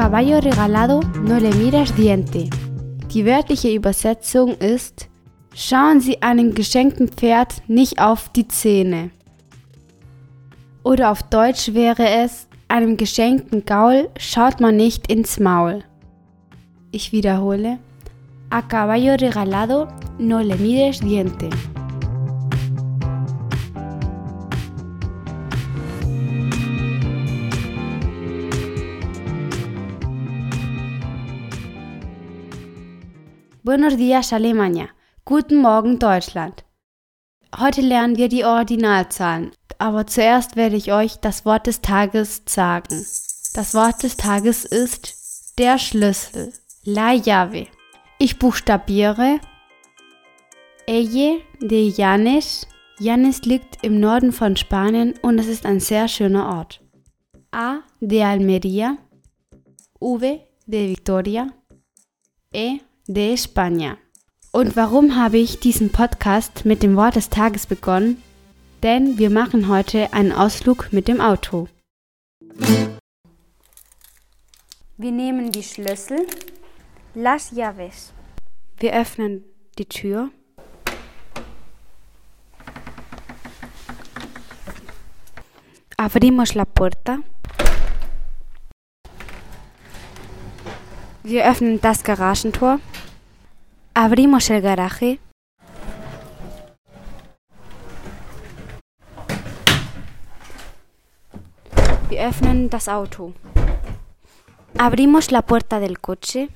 caballo regalado no le mires diente. Die wörtliche Übersetzung ist Schauen Sie einem geschenkten Pferd nicht auf die Zähne. Oder auf Deutsch wäre es einem geschenkten Gaul schaut man nicht ins Maul. Ich wiederhole. A caballo regalado no le mires diente. Buenos días Alemania. Guten Morgen Deutschland. Heute lernen wir die Ordinalzahlen, aber zuerst werde ich euch das Wort des Tages sagen. Das Wort des Tages ist der Schlüssel, la llave. Ich buchstabiere Elle de Llanes. Llanes liegt im Norden von Spanien und es ist ein sehr schöner Ort. A de Almería, V de Victoria, E de España. Und warum habe ich diesen Podcast mit dem Wort des Tages begonnen? Denn wir machen heute einen Ausflug mit dem Auto. Wir nehmen die Schlüssel, las llaves. Wir öffnen die Tür. Abrimos la puerta. Wir öffnen das Garagentor. Abrimos el garaje. Wir öffnen das Auto. Abrimos la puerta del coche.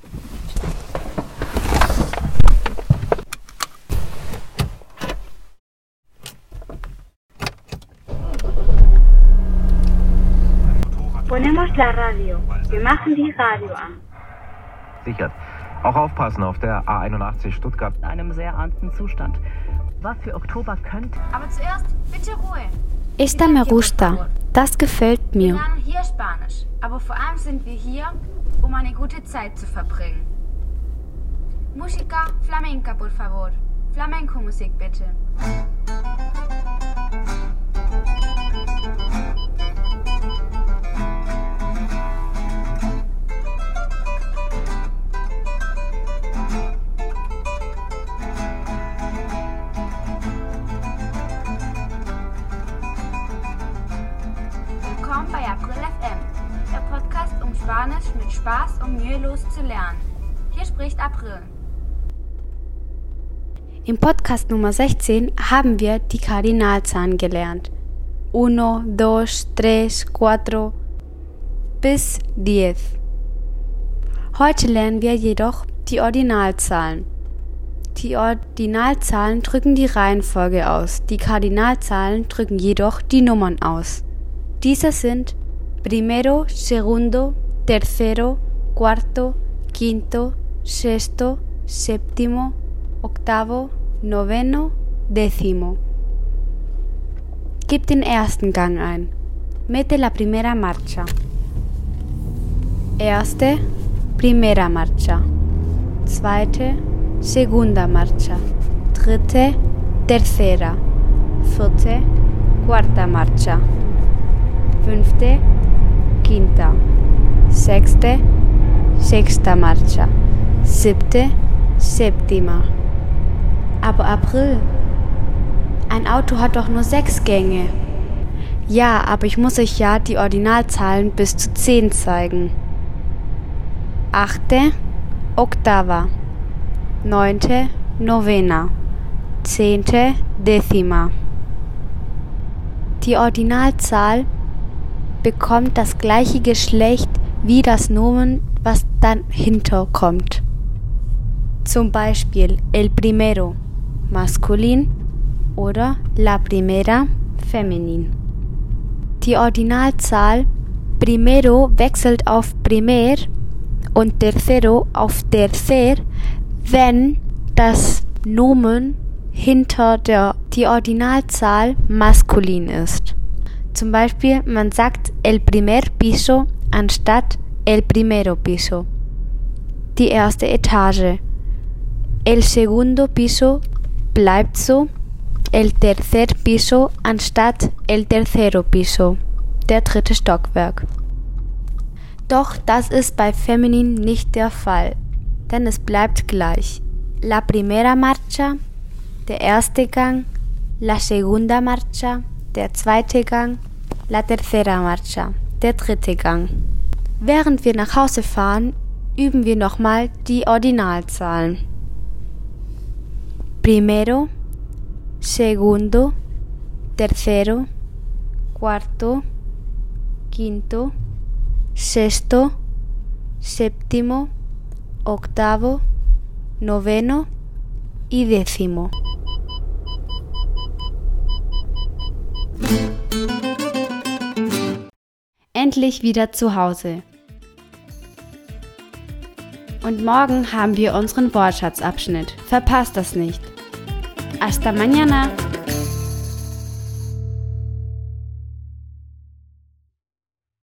Ponemos la radio. Wir machen die Radio an. Sichert. Auch aufpassen auf der A81 Stuttgart. In einem sehr ernsten Zustand. Was für Oktober könnte. Aber zuerst bitte Ruhe. Esta me gusta. Das gefällt Wir mir. lernen hier Spanisch, aber vor allem sind wir hier, um eine gute Zeit zu verbringen. Música flamenca, por favor. Flamenco-Musik bitte. Willkommen bei April FM, der Podcast, um Spanisch mit Spaß und mühelos zu lernen. Hier spricht April. Im Podcast Nummer 16 haben wir die Kardinalzahlen gelernt. 1, 2, 3, 4 bis 10. Heute lernen wir jedoch die Ordinalzahlen. Die Ordinalzahlen drücken die Reihenfolge aus, die Kardinalzahlen drücken jedoch die Nummern aus. Diese sind primero, segundo, tercero, cuarto, quinto, sexto, séptimo, octavo, noveno, décimo. Gib den ersten Gang ein. Mete la primera marcha. Erste, primera marcha. Zweite, segunda marcha. Dritte, tercera. Vierte, cuarta marcha. Fünfte, quinta. Sechste, sechsta marcha. Siebte, séptima. Aber April, ein Auto hat doch nur sechs Gänge. Ja, aber ich muss euch ja die Ordinalzahlen bis zu zehn zeigen. Achte, octava. Neunte, novena. Zehnte, décima. Die Ordinalzahl bekommt das gleiche Geschlecht wie das Nomen, was dann hinterkommt. Zum Beispiel el primero maskulin oder la primera feminin. Die Ordinalzahl primero wechselt auf primer und tercero auf tercer, wenn das Nomen hinter der die Ordinalzahl maskulin ist. Zum Beispiel man sagt el primer piso anstatt el primero piso. Die erste Etage. El segundo piso bleibt so. El tercer piso anstatt el tercero piso. Der dritte Stockwerk. Doch das ist bei Feminin nicht der Fall, denn es bleibt gleich. La primera marcha, der erste Gang, la segunda marcha, der zweite Gang, la tercera marcha, der dritte Gang. Während wir nach Hause fahren, üben wir nochmal die Ordinalzahlen. Primero, segundo, tercero, cuarto, quinto, sexto, séptimo, octavo, noveno y décimo. Endlich wieder zu Hause. Und morgen haben wir unseren Wortschatzabschnitt. Verpasst das nicht. Hasta mañana!